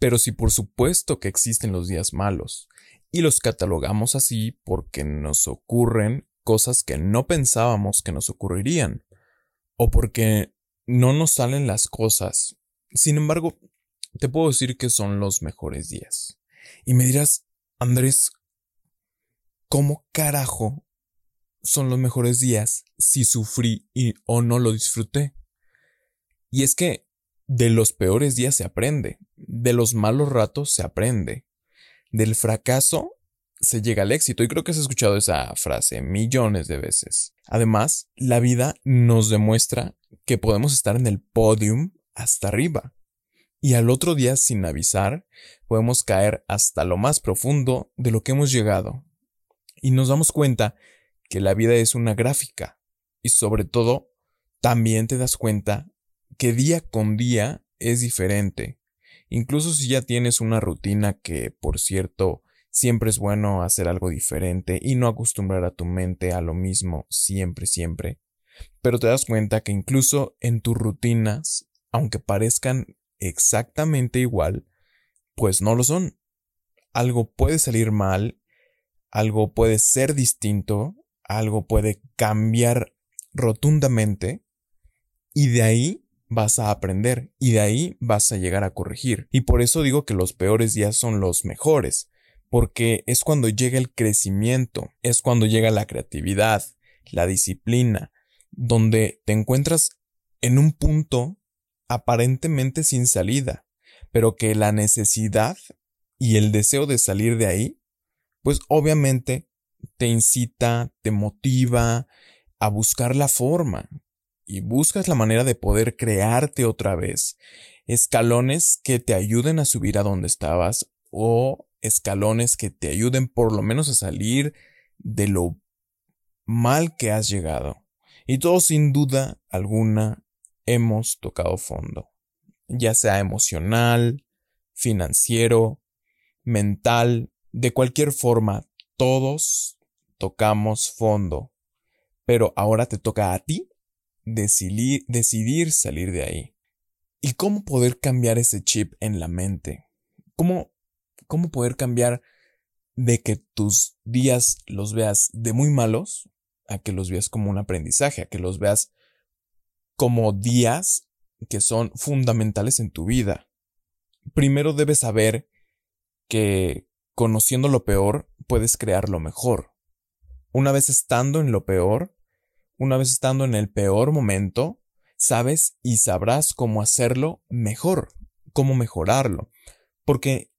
Pero si por supuesto que existen los días malos, y los catalogamos así porque nos ocurren cosas que no pensábamos que nos ocurrirían, o porque no nos salen las cosas. Sin embargo, te puedo decir que son los mejores días. Y me dirás, Andrés, ¿cómo carajo son los mejores días si sufrí y, o no lo disfruté? Y es que de los peores días se aprende, de los malos ratos se aprende, del fracaso se llega al éxito. Y creo que has escuchado esa frase millones de veces. Además, la vida nos demuestra que podemos estar en el podium hasta arriba. Y al otro día, sin avisar, podemos caer hasta lo más profundo de lo que hemos llegado. Y nos damos cuenta que la vida es una gráfica. Y sobre todo, también te das cuenta que día con día es diferente. Incluso si ya tienes una rutina que, por cierto, siempre es bueno hacer algo diferente y no acostumbrar a tu mente a lo mismo siempre, siempre. Pero te das cuenta que incluso en tus rutinas, aunque parezcan exactamente igual, pues no lo son. Algo puede salir mal, algo puede ser distinto, algo puede cambiar rotundamente y de ahí vas a aprender y de ahí vas a llegar a corregir. Y por eso digo que los peores días son los mejores, porque es cuando llega el crecimiento, es cuando llega la creatividad, la disciplina, donde te encuentras en un punto aparentemente sin salida, pero que la necesidad y el deseo de salir de ahí, pues obviamente te incita, te motiva a buscar la forma y buscas la manera de poder crearte otra vez, escalones que te ayuden a subir a donde estabas o escalones que te ayuden por lo menos a salir de lo mal que has llegado. Y todo sin duda alguna hemos tocado fondo, ya sea emocional, financiero, mental, de cualquier forma, todos tocamos fondo. Pero ahora te toca a ti decidir, salir de ahí. ¿Y cómo poder cambiar ese chip en la mente? ¿Cómo, cómo poder cambiar de que tus días los veas de muy malos a que los veas como un aprendizaje, a que los veas como días que son fundamentales en tu vida. Primero debes saber que conociendo lo peor puedes crear lo mejor. Una vez estando en lo peor, una vez estando en el peor momento, sabes y sabrás cómo hacerlo mejor, cómo mejorarlo, porque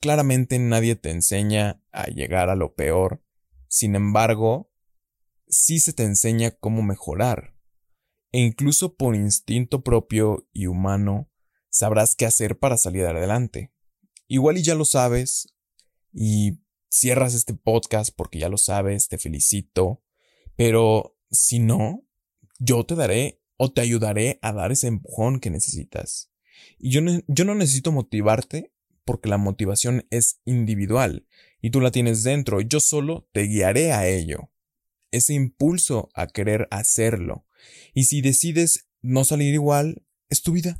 claramente nadie te enseña a llegar a lo peor, sin embargo, sí se te enseña cómo mejorar e incluso por instinto propio y humano sabrás qué hacer para salir adelante. Igual y ya lo sabes y cierras este podcast porque ya lo sabes, te felicito, pero si no, yo te daré o te ayudaré a dar ese empujón que necesitas. Y yo, yo no necesito motivarte porque la motivación es individual y tú la tienes dentro, yo solo te guiaré a ello. Ese impulso a querer hacerlo y si decides no salir igual, es tu vida,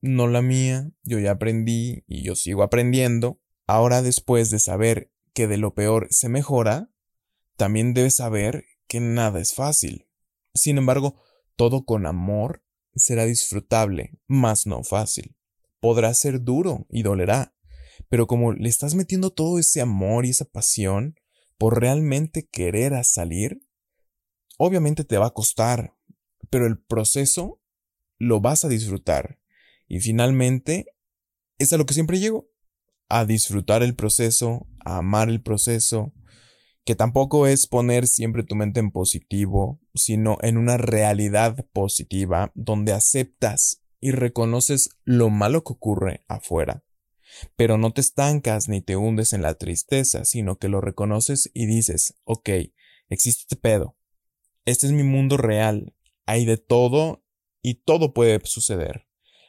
no la mía. Yo ya aprendí y yo sigo aprendiendo. Ahora después de saber que de lo peor se mejora, también debes saber que nada es fácil. Sin embargo, todo con amor será disfrutable, mas no fácil. Podrá ser duro y dolerá, pero como le estás metiendo todo ese amor y esa pasión por realmente querer salir, obviamente te va a costar, pero el proceso lo vas a disfrutar. Y finalmente, es a lo que siempre llego, a disfrutar el proceso, a amar el proceso, que tampoco es poner siempre tu mente en positivo, sino en una realidad positiva donde aceptas y reconoces lo malo que ocurre afuera. Pero no te estancas ni te hundes en la tristeza, sino que lo reconoces y dices, ok, existe este pedo. Este es mi mundo real hay de todo y todo puede suceder.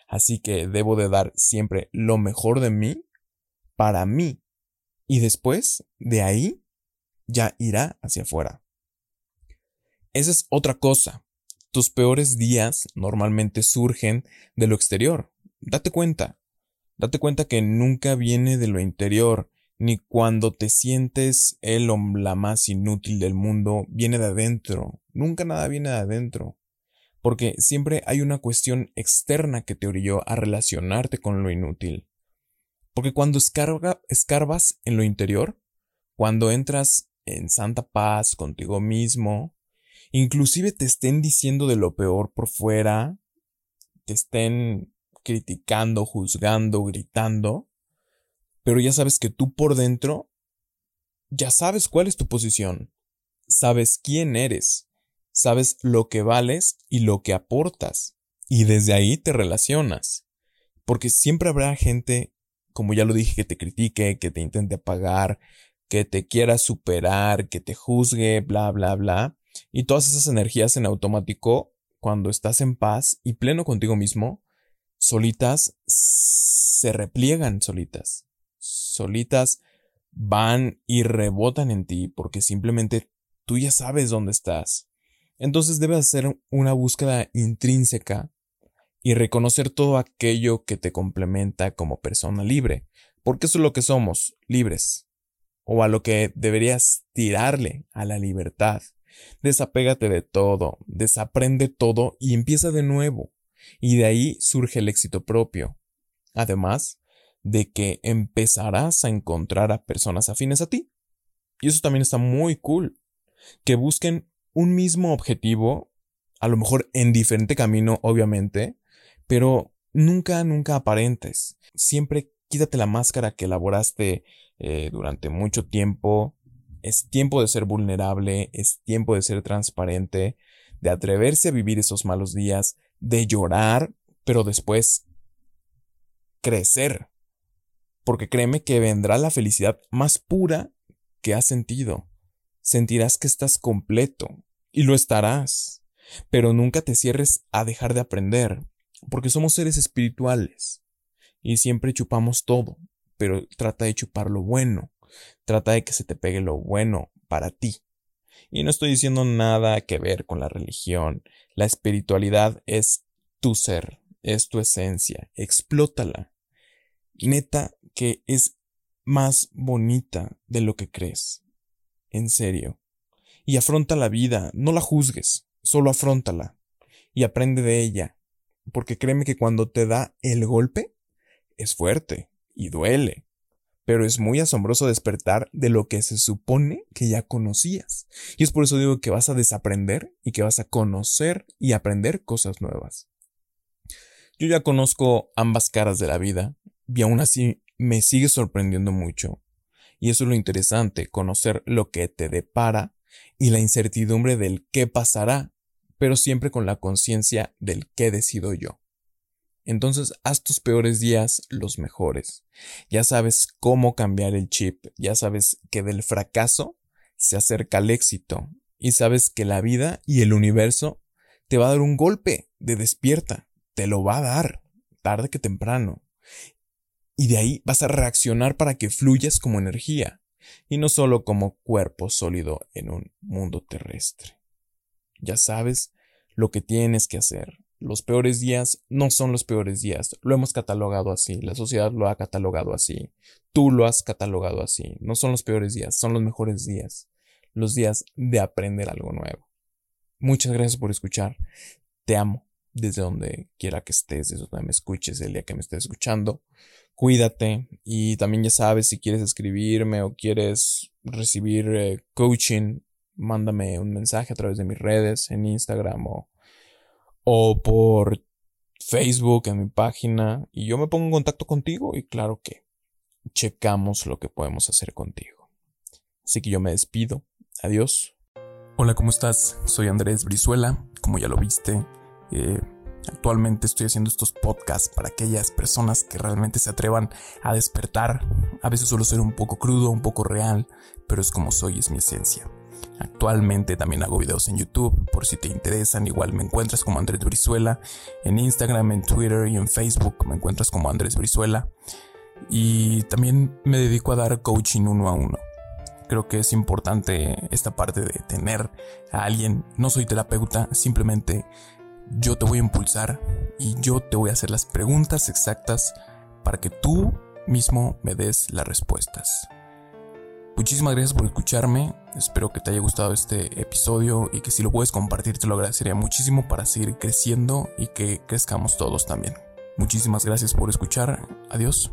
Así que debo de dar siempre lo mejor de mí para mí. Y después, de ahí, ya irá hacia afuera. Esa es otra cosa. Tus peores días normalmente surgen de lo exterior. Date cuenta. Date cuenta que nunca viene de lo interior, ni cuando te sientes el o la más inútil del mundo, viene de adentro. Nunca nada viene de adentro. Porque siempre hay una cuestión externa que te orilló a relacionarte con lo inútil. Porque cuando escarbas en lo interior, cuando entras en santa paz contigo mismo, inclusive te estén diciendo de lo peor por fuera, te estén criticando, juzgando, gritando, pero ya sabes que tú por dentro ya sabes cuál es tu posición, sabes quién eres, sabes lo que vales y lo que aportas, y desde ahí te relacionas, porque siempre habrá gente, como ya lo dije, que te critique, que te intente apagar, que te quiera superar, que te juzgue, bla, bla, bla, y todas esas energías en automático, cuando estás en paz y pleno contigo mismo, solitas se repliegan solitas. Solitas van y rebotan en ti porque simplemente tú ya sabes dónde estás. Entonces debes hacer una búsqueda intrínseca y reconocer todo aquello que te complementa como persona libre, porque eso es lo que somos, libres, o a lo que deberías tirarle a la libertad. Desapégate de todo, desaprende todo y empieza de nuevo. Y de ahí surge el éxito propio. Además de que empezarás a encontrar a personas afines a ti. Y eso también está muy cool. Que busquen un mismo objetivo, a lo mejor en diferente camino, obviamente, pero nunca, nunca aparentes. Siempre quítate la máscara que elaboraste eh, durante mucho tiempo. Es tiempo de ser vulnerable, es tiempo de ser transparente, de atreverse a vivir esos malos días, de llorar, pero después crecer. Porque créeme que vendrá la felicidad más pura que has sentido. Sentirás que estás completo, y lo estarás. Pero nunca te cierres a dejar de aprender, porque somos seres espirituales, y siempre chupamos todo, pero trata de chupar lo bueno, trata de que se te pegue lo bueno para ti. Y no estoy diciendo nada que ver con la religión. La espiritualidad es tu ser, es tu esencia. Explótala. Neta que es más bonita de lo que crees. En serio. Y afronta la vida, no la juzgues, solo afrontala. Y aprende de ella. Porque créeme que cuando te da el golpe, es fuerte y duele pero es muy asombroso despertar de lo que se supone que ya conocías. Y es por eso digo que vas a desaprender y que vas a conocer y aprender cosas nuevas. Yo ya conozco ambas caras de la vida y aún así me sigue sorprendiendo mucho. Y eso es lo interesante, conocer lo que te depara y la incertidumbre del qué pasará, pero siempre con la conciencia del qué decido yo. Entonces haz tus peores días los mejores. Ya sabes cómo cambiar el chip, ya sabes que del fracaso se acerca el éxito y sabes que la vida y el universo te va a dar un golpe de despierta, te lo va a dar, tarde que temprano. Y de ahí vas a reaccionar para que fluyas como energía y no solo como cuerpo sólido en un mundo terrestre. Ya sabes lo que tienes que hacer, los peores días no son los peores días. Lo hemos catalogado así. La sociedad lo ha catalogado así. Tú lo has catalogado así. No son los peores días, son los mejores días. Los días de aprender algo nuevo. Muchas gracias por escuchar. Te amo desde donde quiera que estés, desde donde me escuches el día que me estés escuchando. Cuídate y también ya sabes si quieres escribirme o quieres recibir eh, coaching, mándame un mensaje a través de mis redes en Instagram o o por Facebook en mi página y yo me pongo en contacto contigo y claro que checamos lo que podemos hacer contigo. Así que yo me despido. Adiós. Hola, ¿cómo estás? Soy Andrés Brizuela, como ya lo viste. Eh, actualmente estoy haciendo estos podcasts para aquellas personas que realmente se atrevan a despertar. A veces suelo ser un poco crudo, un poco real, pero es como soy, es mi esencia. Actualmente también hago videos en YouTube, por si te interesan, igual me encuentras como Andrés Brizuela, en Instagram, en Twitter y en Facebook me encuentras como Andrés Brizuela. Y también me dedico a dar coaching uno a uno. Creo que es importante esta parte de tener a alguien, no soy terapeuta, simplemente yo te voy a impulsar y yo te voy a hacer las preguntas exactas para que tú mismo me des las respuestas. Muchísimas gracias por escucharme, espero que te haya gustado este episodio y que si lo puedes compartir te lo agradecería muchísimo para seguir creciendo y que crezcamos todos también. Muchísimas gracias por escuchar, adiós.